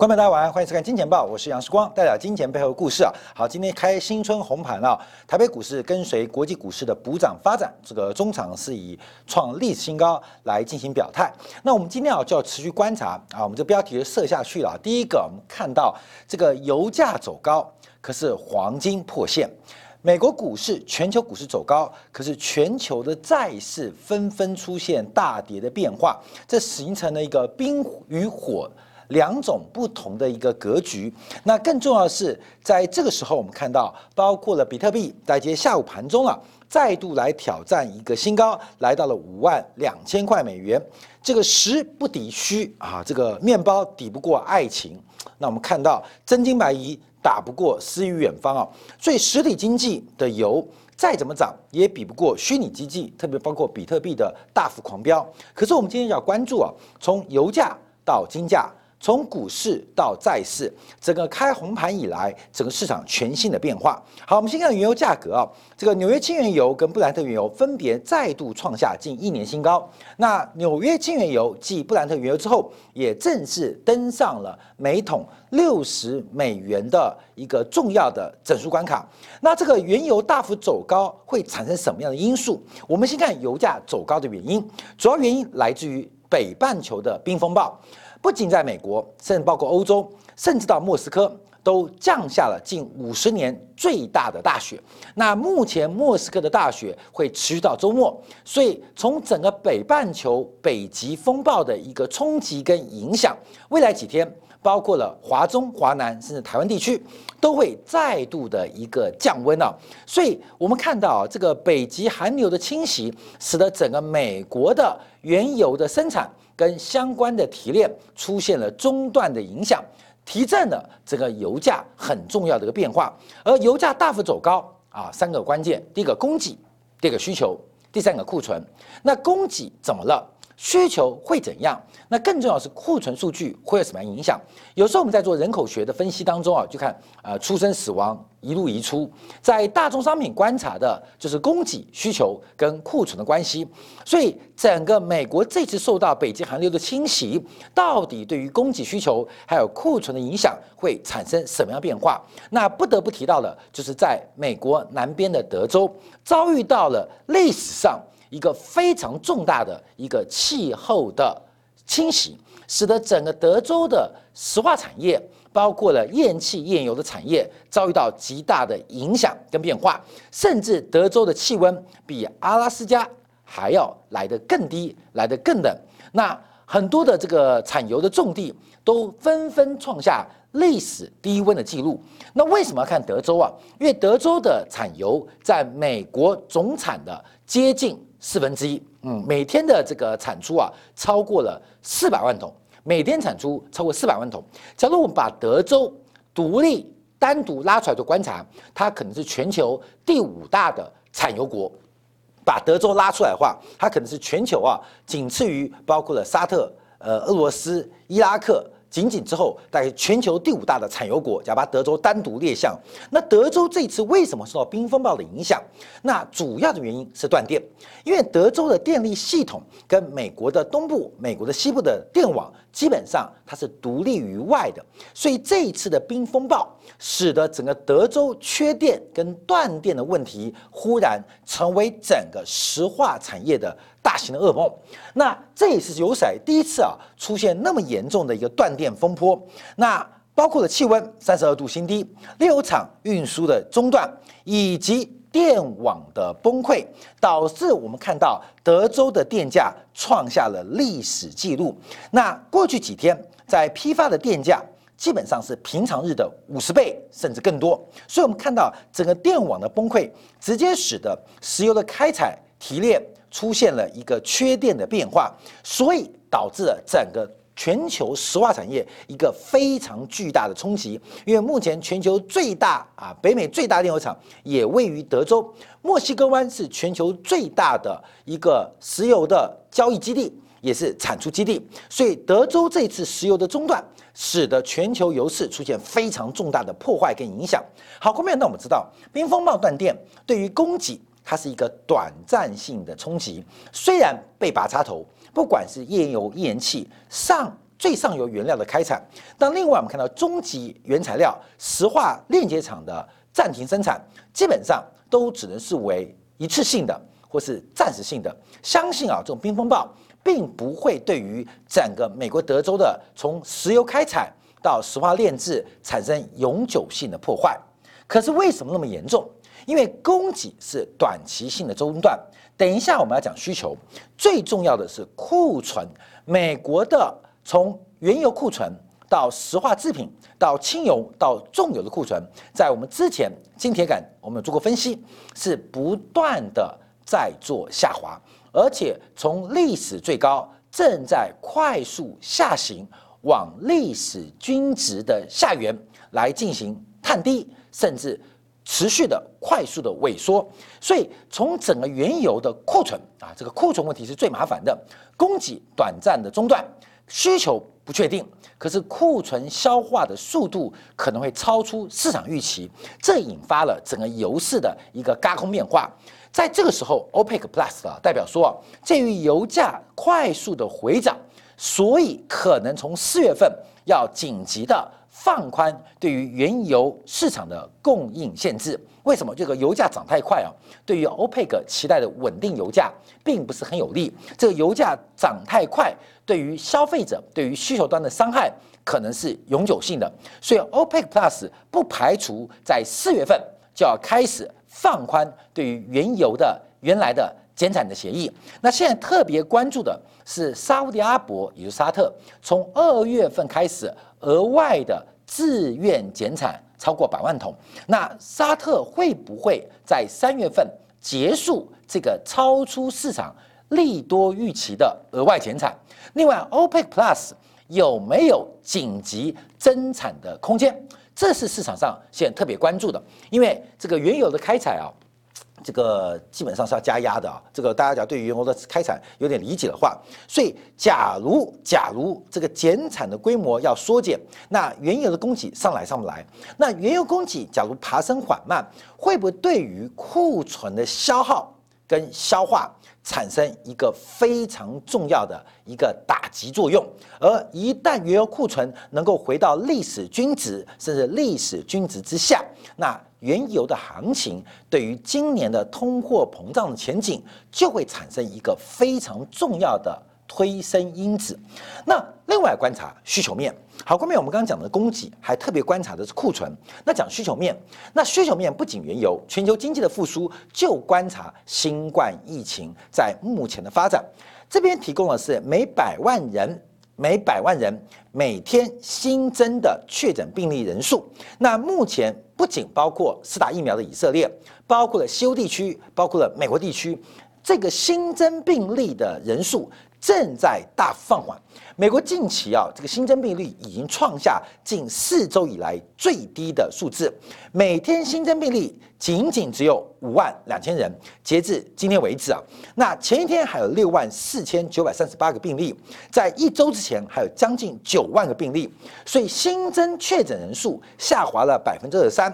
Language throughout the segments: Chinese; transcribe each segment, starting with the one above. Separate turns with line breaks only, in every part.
观众大家晚安，欢迎收看《金钱报》，我是杨世光，带来金钱背后的故事啊。好，今天开新春红盘啊，台北股市跟随国际股市的补涨发展，这个中场是以创历史新高来进行表态。那我们今天啊就要持续观察啊，我们这标题就设下去了。第一个，我们看到这个油价走高，可是黄金破线；美国股市、全球股市走高，可是全球的债市纷纷出现大跌的变化，这形成了一个冰与火。两种不同的一个格局，那更重要的是，在这个时候，我们看到包括了比特币在今天下午盘中啊，再度来挑战一个新高，来到了五万两千块美元。这个实不抵虚啊，这个面包抵不过爱情。那我们看到真金白银打不过诗与远方啊，所以实体经济的油再怎么涨，也比不过虚拟经济，特别包括比特币的大幅狂飙。可是我们今天要关注啊，从油价到金价。从股市到债市，整个开红盘以来，整个市场全新的变化。好，我们先看原油价格啊，这个纽约轻原油跟布兰特原油分别再度创下近一年新高。那纽约轻原油继布兰特原油之后，也正式登上了每桶六十美元的一个重要的整数关卡。那这个原油大幅走高会产生什么样的因素？我们先看油价走高的原因，主要原因来自于北半球的冰风暴。不仅在美国，甚至包括欧洲，甚至到莫斯科，都降下了近五十年最大的大雪。那目前莫斯科的大雪会持续到周末，所以从整个北半球北极风暴的一个冲击跟影响，未来几天，包括了华中、华南，甚至台湾地区，都会再度的一个降温啊。所以我们看到这个北极寒流的侵袭，使得整个美国的原油的生产。跟相关的提炼出现了中断的影响，提振了这个油价很重要的一个变化。而油价大幅走高啊，三个关键：第一个供给，第二个需求，第三个库存。那供给怎么了？需求会怎样？那更重要是库存数据会有什么样影响？有时候我们在做人口学的分析当中啊，就看呃出生死亡一路移出，在大宗商品观察的就是供给需求跟库存的关系。所以整个美国这次受到北极寒流的侵袭，到底对于供给需求还有库存的影响会产生什么样变化？那不得不提到的，就是在美国南边的德州遭遇到了历史上。一个非常重大的一个气候的侵袭，使得整个德州的石化产业，包括了液气、页油的产业，遭遇到极大的影响跟变化，甚至德州的气温比阿拉斯加还要来得更低，来得更冷。那很多的这个产油的重地都纷纷创下历史低温的记录。那为什么要看德州啊？因为德州的产油在美国总产的接近。四分之一，嗯，每天的这个产出啊，超过了四百万桶，每天产出超过四百万桶。假如我们把德州独立单独拉出来做观察，它可能是全球第五大的产油国。把德州拉出来的话，它可能是全球啊，仅次于包括了沙特、呃俄罗斯、伊拉克。仅仅之后，大概全球第五大的产油国，假把德州单独列项。那德州这次为什么受到冰风暴的影响？那主要的原因是断电，因为德州的电力系统跟美国的东部、美国的西部的电网基本上它是独立于外的，所以这一次的冰风暴使得整个德州缺电跟断电的问题忽然成为整个石化产业的。大型的噩梦，那这也是有史来第一次啊出现那么严重的一个断电风波。那包括了气温三十二度新低、炼油厂运输的中断以及电网的崩溃，导致我们看到德州的电价创下了历史记录。那过去几天在批发的电价基本上是平常日的五十倍甚至更多，所以我们看到整个电网的崩溃，直接使得石油的开采提炼。出现了一个缺电的变化，所以导致了整个全球石化产业一个非常巨大的冲击。因为目前全球最大啊，北美最大炼油厂也位于德州，墨西哥湾是全球最大的一个石油的交易基地，也是产出基地。所以德州这次石油的中断，使得全球油市出现非常重大的破坏跟影响。好，后面那我们知道，冰风暴断电对于供给。它是一个短暂性的冲击，虽然被拔插头，不管是页岩油、页岩气上最上游原料的开采。那另外我们看到中级原材料石化炼结厂的暂停生产，基本上都只能视为一次性的或是暂时性的。相信啊，这种冰风暴并不会对于整个美国德州的从石油开采到石化炼制产生永久性的破坏。可是为什么那么严重？因为供给是短期性的中断。等一下我们要讲需求，最重要的是库存。美国的从原油库存到石化制品到轻油到重油的库存，在我们之前金铁杆我们有做过分析，是不断的在做下滑，而且从历史最高正在快速下行，往历史均值的下缘来进行探低。甚至持续的快速的萎缩，所以从整个原油的库存啊，这个库存问题是最麻烦的，供给短暂的中断，需求不确定，可是库存消化的速度可能会超出市场预期，这引发了整个油市的一个嘎空变化。在这个时候，OPEC Plus 啊代表说，鉴于油价快速的回涨，所以可能从四月份要紧急的。放宽对于原油市场的供应限制，为什么这个油价涨太快啊？对于欧佩克期待的稳定油价并不是很有利。这个油价涨太快，对于消费者、对于需求端的伤害可能是永久性的。所以，OPEC Plus 不排除在四月份就要开始放宽对于原油的原来的减产的协议。那现在特别关注的是沙特阿伯，也就是沙特，从二月份开始额外的。自愿减产超过百万桶，那沙特会不会在三月份结束这个超出市场利多预期的额外减产？另外，OPEC Plus 有没有紧急增产的空间？这是市场上现在特别关注的，因为这个原油的开采啊。这个基本上是要加压的啊，这个大家讲对于原油的开采有点理解的话，所以假如假如这个减产的规模要缩减，那原油的供给上来上不来，那原油供给假如爬升缓慢，会不会对于库存的消耗跟消化产生一个非常重要的一个打击作用？而一旦原油库存能够回到历史均值，甚至历史均值之下，那原油的行情对于今年的通货膨胀的前景就会产生一个非常重要的推升因子。那另外观察需求面，好，后面我们刚刚讲的供给，还特别观察的是库存。那讲需求面，那需求面不仅原油，全球经济的复苏就观察新冠疫情在目前的发展。这边提供的是每百万人。每百万人每天新增的确诊病例人数，那目前不仅包括四打疫苗的以色列，包括了西欧地区，包括了美国地区，这个新增病例的人数。正在大幅放缓。美国近期啊，这个新增病例已经创下近四周以来最低的数字，每天新增病例仅仅只有五万两千人。截至今天为止啊，那前一天还有六万四千九百三十八个病例，在一周之前还有将近九万个病例，所以新增确诊人数下滑了百分之二十三，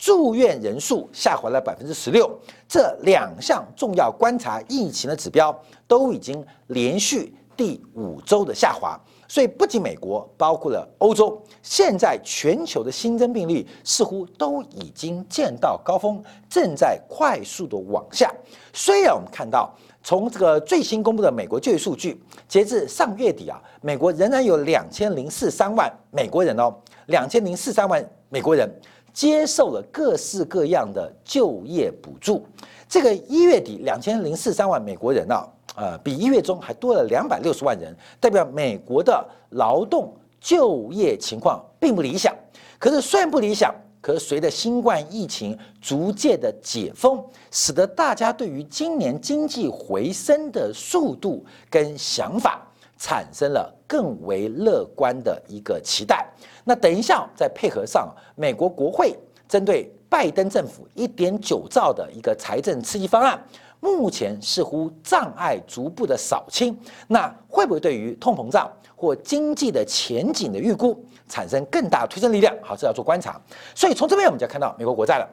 住院人数下滑了百分之十六。这两项重要观察疫情的指标。都已经连续第五周的下滑，所以不仅美国，包括了欧洲，现在全球的新增病例似乎都已经见到高峰，正在快速的往下。虽然我们看到从这个最新公布的美国就业数据，截至上月底啊，美国仍然有两千零四十三万美国人哦，两千零四十三万美国人接受了各式各样的就业补助。这个一月底两千零四三万美国人呢？呃，比一月中还多了两百六十万人，代表美国的劳动就业情况并不理想。可是虽然不理想，可是随着新冠疫情逐渐的解封，使得大家对于今年经济回升的速度跟想法产生了更为乐观的一个期待。那等一下再配合上美国国会针对拜登政府一点九兆的一个财政刺激方案。目前似乎障碍逐步的扫清，那会不会对于通膨胀或经济的前景的预估产生更大推升力量？好，这要做观察。所以从这边我们就看到美国国债了，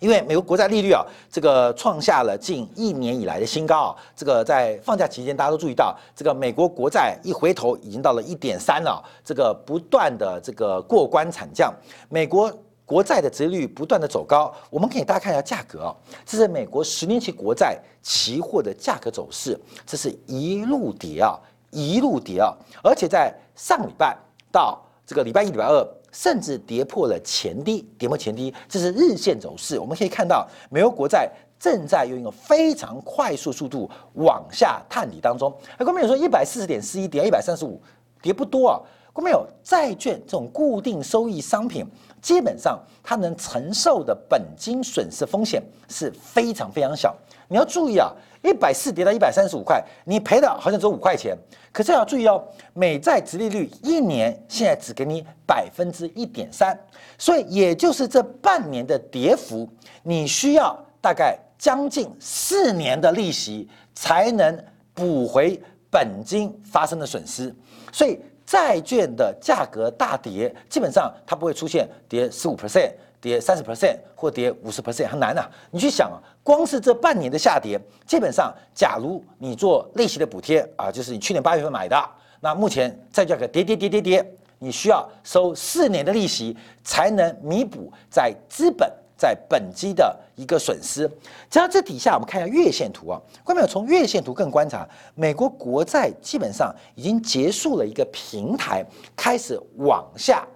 因为美国国债利率啊，这个创下了近一年以来的新高啊。这个在放假期间，大家都注意到，这个美国国债一回头已经到了一点三了，这个不断的这个过关惨降，美国国债的殖利率不断的走高。我们可以大家看一下价格啊，这是美国十年期国债期货的价格走势，这是一路跌啊，一路跌啊，而且在上礼拜到这个礼拜一、礼拜二。甚至跌破了前低，跌破前低，这是日线走势。我们可以看到，美国国债正在用一个非常快速速度往下探底当中。那观众友说，一百四十点四一跌一百三十五，跌不多啊。观众友，债券这种固定收益商品，基本上它能承受的本金损失风险是非常非常小。你要注意啊。一百四跌到一百三十五块，你赔的好像只有五块钱。可是要注意哦，美债殖利率一年现在只给你百分之一点三，所以也就是这半年的跌幅，你需要大概将近四年的利息才能补回本金发生的损失。所以债券的价格大跌，基本上它不会出现跌十五 percent。跌三十 percent 或跌五十 percent 很难呐，你去想啊，光是这半年的下跌，基本上，假如你做利息的补贴啊，就是你去年八月份买的，那目前债价格跌跌跌跌跌，你需要收四年的利息才能弥补在资本在本金的一个损失。只要这底下我们看一下月线图啊，观众从月线图更观察，美国国债基本上已经结束了一个平台，开始往下。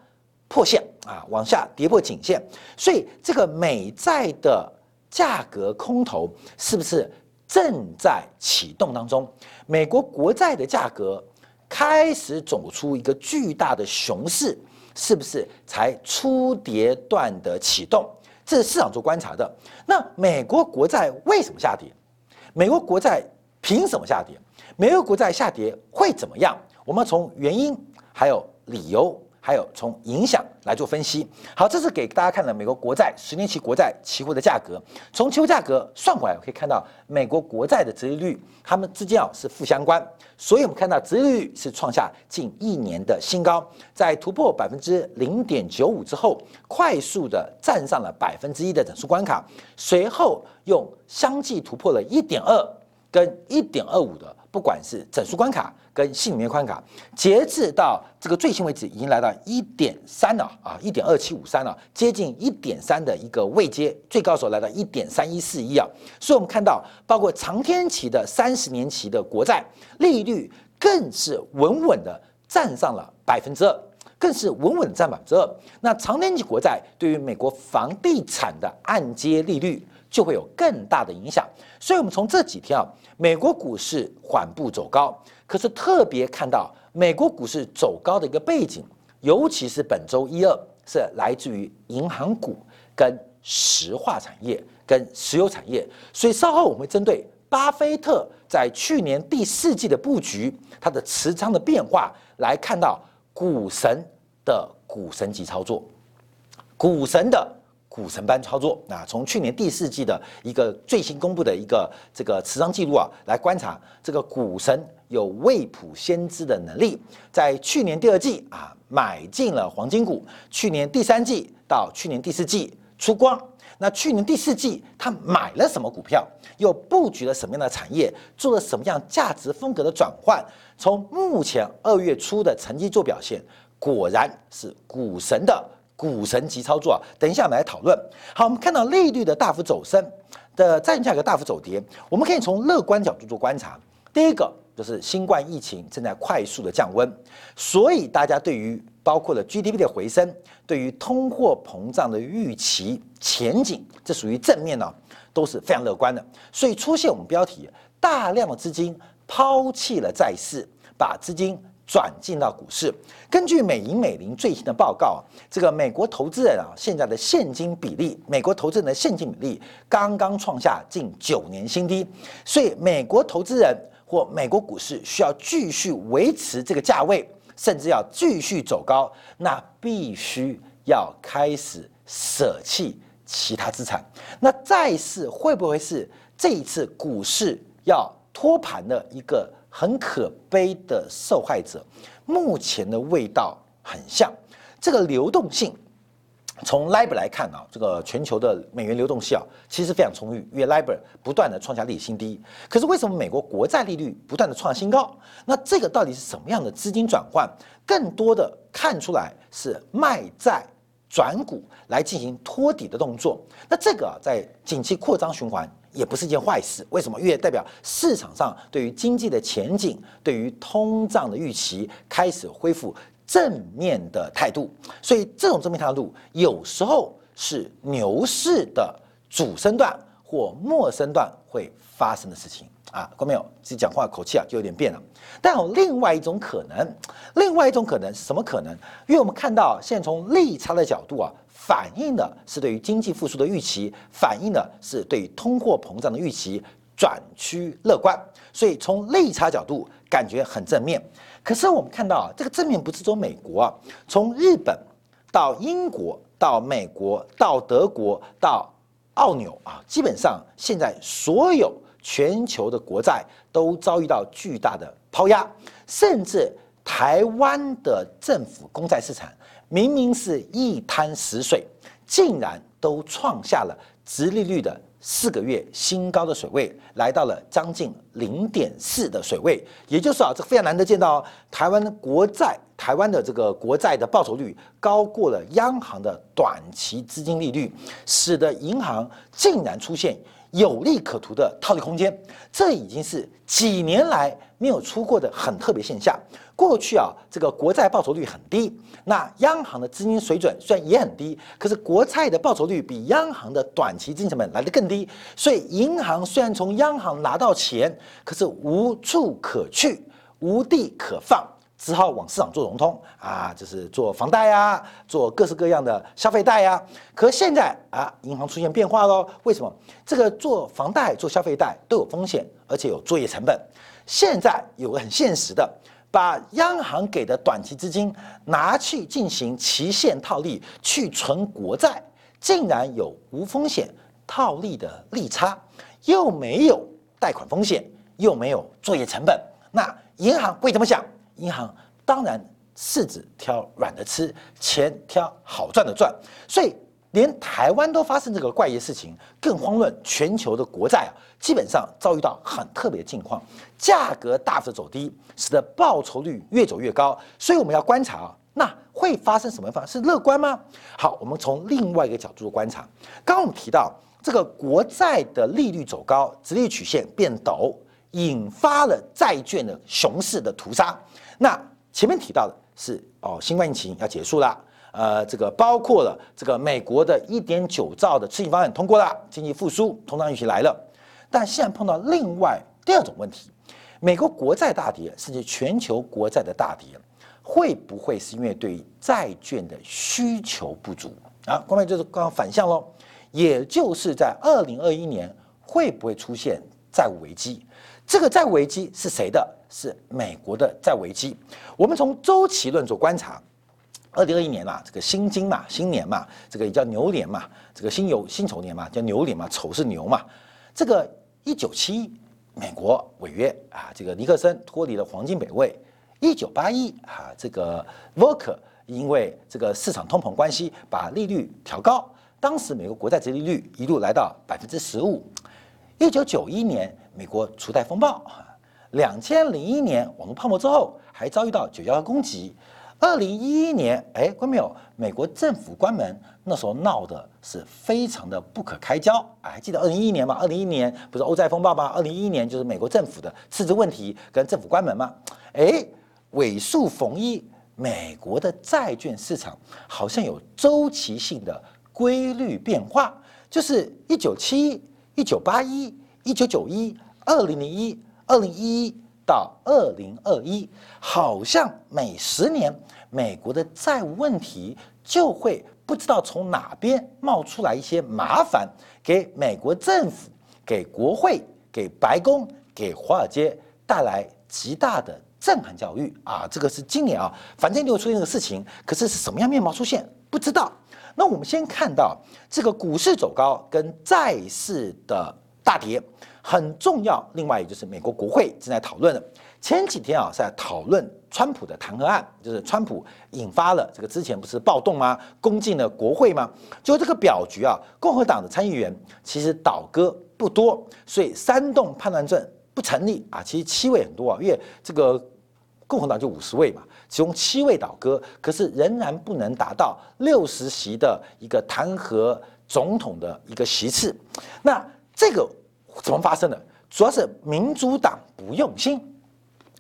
破线啊，往下跌破颈线，所以这个美债的价格空头是不是正在启动当中？美国国债的价格开始走出一个巨大的熊市，是不是才初跌段的启动？这是市场做观察的。那美国国债为什么下跌？美国国债凭什么下跌？美国国债下跌会怎么样？我们从原因还有理由。还有从影响来做分析。好，这是给大家看的美国国债十年期国债期货的价格。从期货价格算过来，可以看到美国国债的殖利率，它们之间啊是负相关。所以我们看到殖利率是创下近一年的新高，在突破百分之零点九五之后，快速的站上了百分之一的整数关卡，随后用相继突破了一点二跟一点二五的。不管是整数关卡跟信里面关卡，截至到这个最新为止，已经来到一点三了啊，一点二七五三了，接近一点三的一个位阶，最高时候来到一点三一四一啊。所以我们看到，包括长天期的三十年期的国债利率，更是稳稳的站上了百分之二，更是稳稳占百分之二。那长天期国债对于美国房地产的按揭利率。就会有更大的影响，所以，我们从这几天啊，美国股市缓步走高，可是特别看到美国股市走高的一个背景，尤其是本周一二是来自于银行股跟石化产业跟石油产业，所以稍后我们会针对巴菲特在去年第四季的布局，他的持仓的变化来看到股神的股神级操作，股神的。股神般操作啊！从去年第四季的一个最新公布的一个这个持仓记录啊，来观察这个股神有未卜先知的能力。在去年第二季啊，买进了黄金股；去年第三季到去年第四季出光。那去年第四季他买了什么股票？又布局了什么样的产业？做了什么样价值风格的转换？从目前二月初的成绩做表现，果然是股神的。股神级操作啊！等一下我们来讨论。好，我们看到利率的大幅走升，的债券价格大幅走跌，我们可以从乐观角度做观察。第一个就是新冠疫情正在快速的降温，所以大家对于包括了 GDP 的回升，对于通货膨胀的预期前景，这属于正面呢，都是非常乐观的。所以出现我们标题大量的资金抛弃了债市，把资金。转进到股市。根据美银美林最新的报告，这个美国投资人啊，现在的现金比例，美国投资人的现金比例刚刚创下近九年新低。所以，美国投资人或美国股市需要继续维持这个价位，甚至要继续走高，那必须要开始舍弃其他资产。那债市会不会是这一次股市要托盘的一个？很可悲的受害者，目前的味道很像这个流动性，从 LIBOR 来看啊，这个全球的美元流动性啊，其实非常充裕，因为 LIBOR 不断的创下历史新低。可是为什么美国国债利率不断的创新高？那这个到底是什么样的资金转换？更多的看出来是卖债转股来进行托底的动作。那这个在景气扩张循环也不是一件坏事。为什么？因为代表市场上对于经济的前景、对于通胀的预期开始恢复。正面的态度，所以这种正面态度有时候是牛市的主升段或末升段会发生的事情啊。看到没有？自己讲话口气啊就有点变了。但有另外一种可能，另外一种可能是什么可能？因为我们看到现在从利差的角度啊，反映的是对于经济复苏的预期，反映的是对通货膨胀的预期转趋乐观，所以从利差角度感觉很正面。可是我们看到啊，这个正面不是走美国啊，从日本到英国到美国到德国到澳纽啊，基本上现在所有全球的国债都遭遇到巨大的抛压，甚至台湾的政府公债市场明明是一滩死水，竟然都创下了直利率的。四个月新高的水位来到了将近零点四的水位，也就是啊，这非常难得见到台湾的国债，台湾的这个国债的报酬率高过了央行的短期资金利率，使得银行竟然出现。有利可图的套利空间，这已经是几年来没有出过的很特别现象。过去啊，这个国债报酬率很低，那央行的资金水准虽然也很低，可是国债的报酬率比央行的短期资金成本来得更低，所以银行虽然从央行拿到钱，可是无处可去，无地可放。只好往市场做融通啊，就是做房贷呀，做各式各样的消费贷呀。可现在啊，银行出现变化喽。为什么？这个做房贷、做消费贷都有风险，而且有作业成本。现在有个很现实的，把央行给的短期资金拿去进行期限套利，去存国债，竟然有无风险套利的利差，又没有贷款风险，又没有作业成本。那银行会怎么想？银行当然柿子挑软的吃，钱挑好赚的赚，所以连台湾都发生这个怪异事情，更慌乱全球的国债啊，基本上遭遇到很特别的境况，价格大幅走低，使得报酬率越走越高。所以我们要观察啊，那会发生什么方是乐观吗？好，我们从另外一个角度观察，刚刚我们提到这个国债的利率走高，直立曲线变陡，引发了债券的熊市的屠杀。那前面提到的是哦，新冠疫情要结束了，呃，这个包括了这个美国的一点九兆的刺激方案通过了，经济复苏，通胀预期来了。但现在碰到另外第二种问题，美国国债大跌，甚至全球国债的大跌，会不会是因为对债券的需求不足啊？关键就是刚刚反向喽，也就是在二零二一年会不会出现债务危机？这个债务危机是谁的？是美国的债危机。我们从周期论做观察，二零二一年嘛，这个新金嘛，新年嘛，这个也叫牛年嘛，这个辛酉辛丑年嘛，叫牛年嘛，丑是牛嘛。这个一九七一，美国违约啊，这个尼克森脱离了黄金北位。一九八一啊，这个 Volcker 因为这个市场通膨关系，把利率调高，当时美国国债殖利率一路来到百分之十五。一九九一年。美国除贷风暴，两千零一年网络泡沫之后，还遭遇到九幺幺攻击。二零一一年，哎，关没有？美国政府关门，那时候闹的是非常的不可开交。还记得二零一一年吗？二零一一年不是欧债风暴吗？二零一一年就是美国政府的赤字问题跟政府关门吗？哎，尾数逢一，美国的债券市场好像有周期性的规律变化，就是一九七一、一九八一、一九九一。二零零一、二零一一到二零二一，好像每十年美国的债务问题就会不知道从哪边冒出来一些麻烦，给美国政府、给国会、给白宫、给华尔街带来极大的震撼教育啊！这个是今年啊，反正就会出现这个事情，可是是什么样面貌出现不知道。那我们先看到这个股市走高跟债市的大跌。很重要。另外，也就是美国国会正在讨论的。前几天啊，在讨论川普的弹劾案，就是川普引发了这个之前不是暴动吗？攻进了国会吗？就这个表决啊，共和党的参议员其实倒戈不多，所以煽动叛乱症不成立啊。其实七位很多啊，因为这个共和党就五十位嘛，其中七位倒戈，可是仍然不能达到六十席的一个弹劾总统的一个席次。那这个怎么发生的？主要是民主党不用心。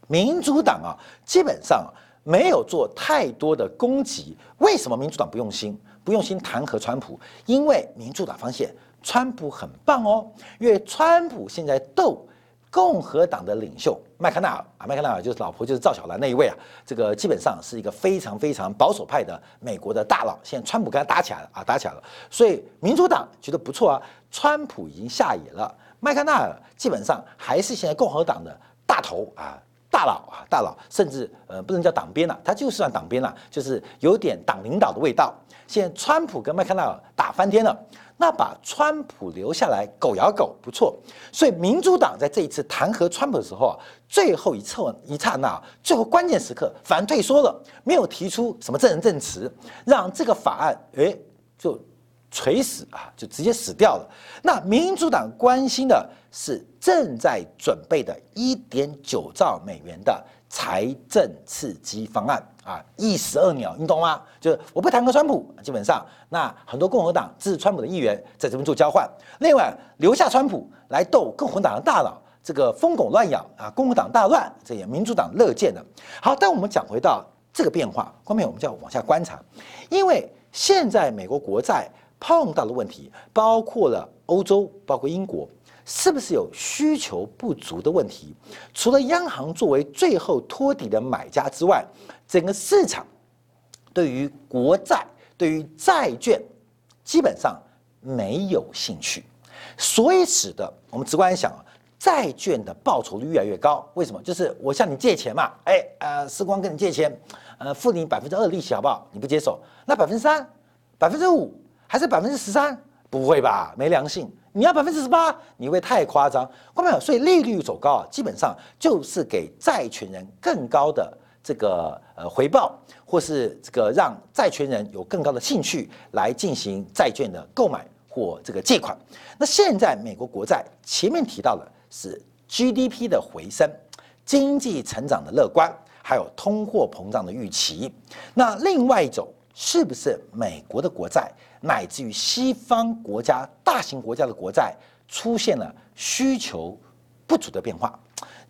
民主党啊，基本上没有做太多的攻击。为什么民主党不用心？不用心弹劾川普？因为民主党发现川普很棒哦，因为川普现在斗共和党的领袖麦克奈尔啊，麦克奈尔就是老婆就是赵小兰那一位啊，这个基本上是一个非常非常保守派的美国的大佬。现在川普跟他打起来了啊，打起来了，所以民主党觉得不错啊，川普已经下野了，麦康奈尔基本上还是现在共和党的大头啊。大佬啊，大佬，甚至呃不能叫党鞭了，他就算党鞭了，就是有点党领导的味道。现在川普跟麦康奈尔打翻天了，那把川普留下来狗咬狗不错。所以民主党在这一次弹劾川普的时候啊，最后一侧一刹那，最后关键时刻反而退缩了，没有提出什么证人证词，让这个法案哎就。垂死啊，就直接死掉了。那民主党关心的是正在准备的一点九兆美元的财政刺激方案啊，一石二鸟，你懂吗？就是我不弹劾川普，基本上那很多共和党支持川普的议员在这边做交换，另外留下川普来斗共和党的大佬，这个疯狗乱咬啊，共和党大乱，这也民主党乐见的。好，但我们讲回到这个变化，后面我们就要往下观察，因为现在美国国债。碰到的问题包括了欧洲，包括英国，是不是有需求不足的问题？除了央行作为最后托底的买家之外，整个市场对于国债、对于债券基本上没有兴趣，所以使得我们直观想啊，债券的报酬率越来越高。为什么？就是我向你借钱嘛，哎，呃，时光跟你借钱，呃，付你百分之二利息好不好？你不接受，那百分之三、百分之五。还是百分之十三？不会吧，没良心！你要百分之十八，你会太夸张，看到没有？所以利率走高啊，基本上就是给债权人更高的这个呃回报，或是这个让债权人有更高的兴趣来进行债券的购买或这个借款。那现在美国国债前面提到的是 GDP 的回升、经济成长的乐观，还有通货膨胀的预期。那另外一种是不是美国的国债？乃至于西方国家、大型国家的国债出现了需求不足的变化，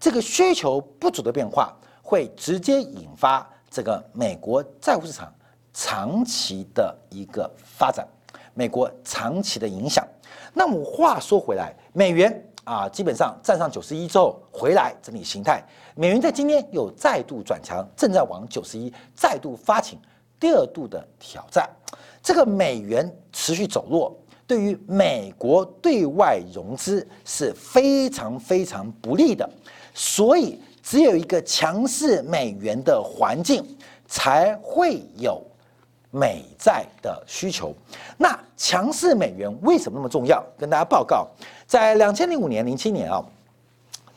这个需求不足的变化会直接引发这个美国债务市场长期的一个发展，美国长期的影响。那么话说回来，美元啊，基本上站上九十一之后回来整理形态，美元在今天又再度转强，正在往九十一再度发起第二度的挑战。这个美元持续走弱，对于美国对外融资是非常非常不利的，所以只有一个强势美元的环境，才会有美债的需求。那强势美元为什么那么重要？跟大家报告，在两千零五年、零七年啊。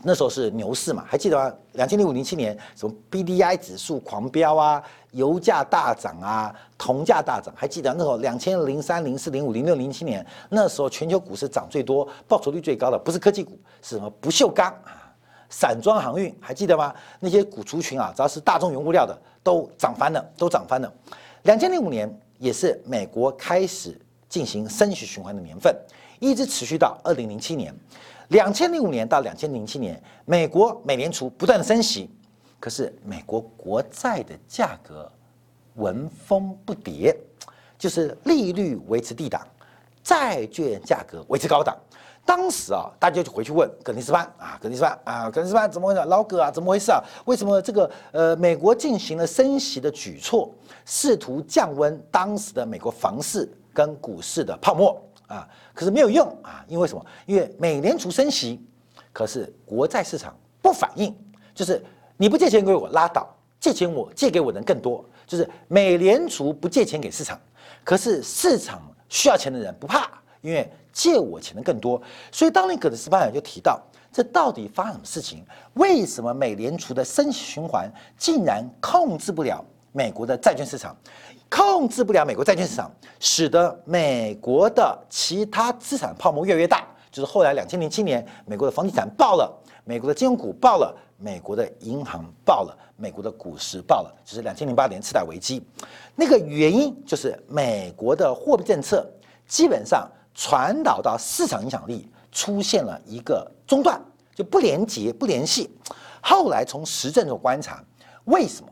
那时候是牛市嘛，还记得吗？两千零五零七年，什么 B D I 指数狂飙啊，油价大涨啊，铜价大涨，还记得那时候两千零三、零四、零五、零六、零七年，那时候全球股市涨最多、报酬率最高的不是科技股，是什么？不锈钢啊，散装航运，还记得吗？那些股族群啊，只要是大众原物料的，都涨翻了，都涨翻了。两千零五年也是美国开始进行升息循环的年份，一直持续到二零零七年。两千零五年到两千零七年，美国美联储不断的升息，可是美国国债的价格纹风不迭，就是利率维持低档，债券价格维持高档。当时啊，大家就回去问格林斯潘啊，格林斯潘啊，格林斯潘怎么回事？老葛啊，怎么回事啊？为什么这个呃，美国进行了升息的举措，试图降温当时的美国房市跟股市的泡沫？啊，可是没有用啊，因为什么？因为美联储升息，可是国债市场不反应，就是你不借钱给我拉倒，借钱我借给我人更多，就是美联储不借钱给市场，可是市场需要钱的人不怕，因为借我钱的更多。所以当年葛斯巴尔就提到，这到底发生什么事情？为什么美联储的升息循环竟然控制不了美国的债券市场，控制不了美国债券市场，使得美国的其他资产泡沫越来越大？就是后来两千零七年，美国的房地产爆了，美国的金融股爆了，美国的银行爆了，美国的股市爆了，就是两千零八年次贷危机。那个原因就是美国的货币政策基本上传导到市场影响力出现了一个中断，就不连接、不联系。后来从实证中观察，为什么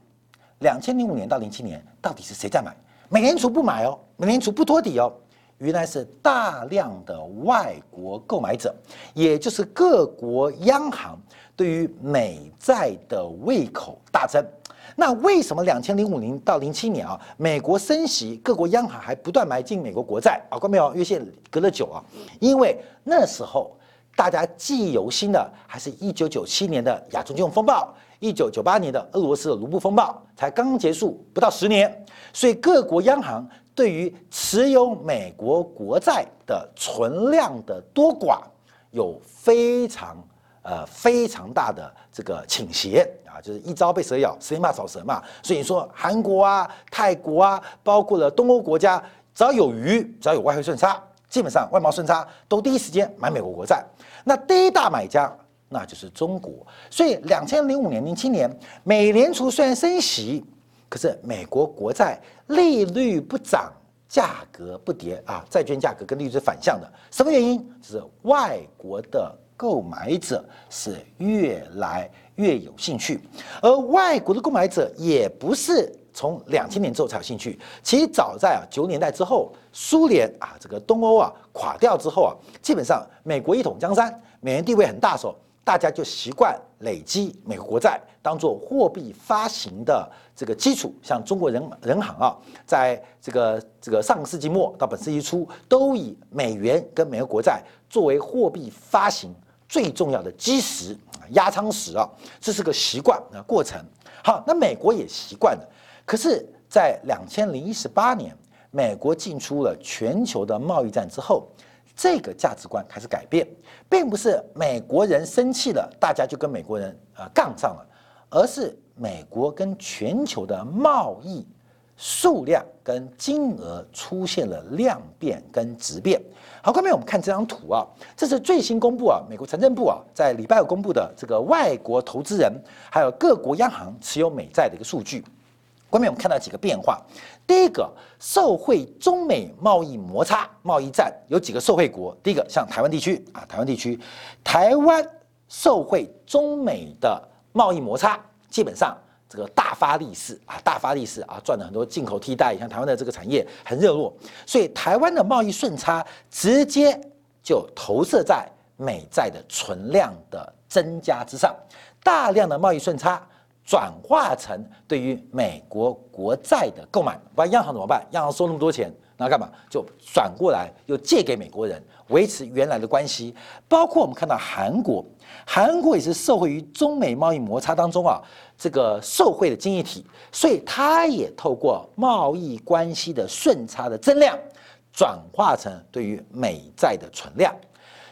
两千零五年到零七年到底是谁在买？美联储不买哦，美联储不托底哦。原来是大量的外国购买者，也就是各国央行对于美债的胃口大增。那为什么两千零五年到零七年啊，美国升息，各国央行还不断买进美国国债啊？关没有？因为现在隔了久啊，因为那时候大家记忆犹新的，还是一九九七年的亚洲金融风暴，一九九八年的俄罗斯的卢布风暴才刚刚结束不到十年，所以各国央行。对于持有美国国债的存量的多寡，有非常呃非常大的这个倾斜啊，就是一朝被蛇咬，十年怕草蛇嘛。所以说韩国啊、泰国啊，包括了东欧国家，只要有余，只要有外汇顺差，基本上外贸顺差都第一时间买美国国债。那第一大买家那就是中国。所以两千零五年、零七年，美联储虽然升息。可是美国国债利率不涨，价格不跌啊，债券价格跟利率是反向的。什么原因？就是外国的购买者是越来越有兴趣，而外国的购买者也不是从两千年之后才有兴趣。其实早在啊九十年代之后，苏联啊这个东欧啊垮掉之后啊，基本上美国一统江山，美元地位很大时候。大家就习惯累积美国国债当做货币发行的这个基础，像中国人人行啊，在这个这个上个世纪末到本世纪初，都以美元跟美国国债作为货币发行最重要的基石压舱石啊，这是个习惯啊过程。好，那美国也习惯了，可是，在两千零一十八年，美国进出了全球的贸易战之后。这个价值观开始改变，并不是美国人生气了，大家就跟美国人啊杠上了，而是美国跟全球的贸易数量跟金额出现了量变跟质变。好，下面我们看这张图啊，这是最新公布啊，美国财政部啊在礼拜五公布的这个外国投资人还有各国央行持有美债的一个数据。后面我们看到几个变化。第一个，受惠中美贸易摩擦、贸易战有几个受惠国。第一个，像台湾地区啊，台湾地区，台湾受惠中美的贸易摩擦，基本上这个大发利市啊，大发利市啊，赚了很多进口替代，像台湾的这个产业很热络，所以台湾的贸易顺差直接就投射在美债的存量的增加之上，大量的贸易顺差。转化成对于美国国债的购买，不然央行怎么办？央行收那么多钱，那干嘛？就转过来又借给美国人，维持原来的关系。包括我们看到韩国，韩国也是受惠于中美贸易摩擦当中啊，这个受惠的经济体，所以它也透过贸易关系的顺差的增量，转化成对于美债的存量。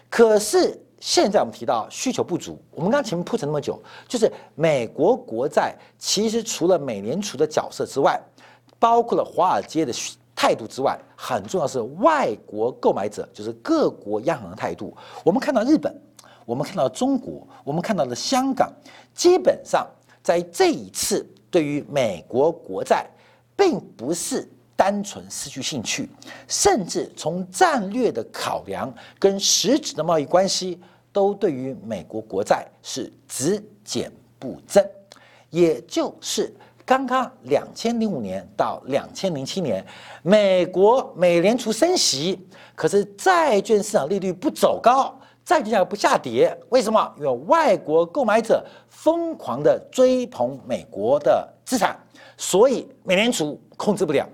可是。现在我们提到需求不足，我们刚刚前面铺陈那么久，就是美国国债其实除了美联储的角色之外，包括了华尔街的态度之外，很重要是外国购买者，就是各国央行的态度。我们看到日本，我们看到中国，我们看到了香港，基本上在这一次对于美国国债，并不是单纯失去兴趣，甚至从战略的考量跟实质的贸易关系。都对于美国国债是只减不增，也就是刚刚两千零五年到两千零七年，美国美联储升息，可是债券市场利率不走高，债券价格不下跌，为什么？因为外国购买者疯狂的追捧美国的资产，所以美联储控制不了。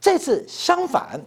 这次相反，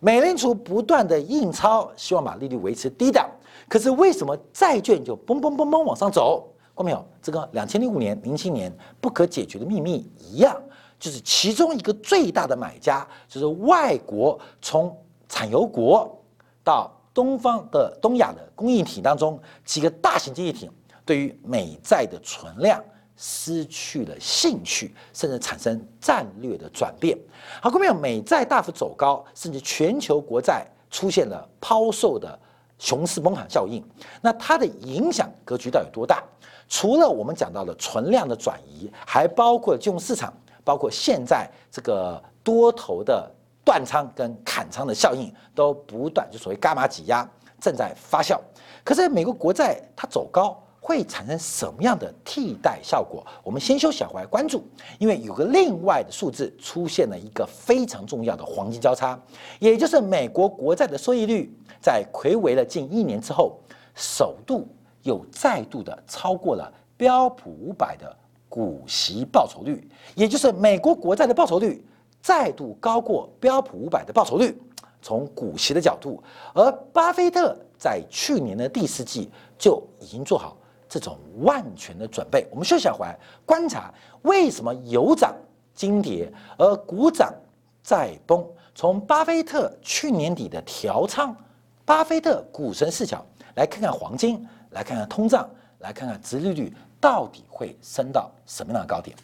美联储不断的印钞，希望把利率维持低档。可是为什么债券就嘣嘣嘣嘣往上走？过没有？这个两千零五年、零七年不可解决的秘密一样，就是其中一个最大的买家就是外国，从产油国到东方的东亚的供应体当中，几个大型经济体对于美债的存量失去了兴趣，甚至产生战略的转变。好，各位朋友，美债大幅走高，甚至全球国债出现了抛售的熊市崩盘效应。那它的影响格局到底有多大？除了我们讲到的存量的转移，还包括金融市场，包括现在这个多头的。断仓跟砍仓的效应都不断，就所谓伽马挤压正在发酵。可是美国国债它走高会产生什么样的替代效果？我们先休小怀关注，因为有个另外的数字出现了一个非常重要的黄金交叉，也就是美国国债的收益率在魁违了近一年之后，首度又再度的超过了标普五百的股息报酬率，也就是美国国债的报酬率。再度高过标普五百的报酬率，从股息的角度，而巴菲特在去年的第四季就已经做好这种万全的准备。我们休息会观察为什么油涨金跌，而股涨再崩。从巴菲特去年底的调仓，巴菲特股神视角来看看黄金，来看看通胀，来看看殖利率到底会升到什么样的高点。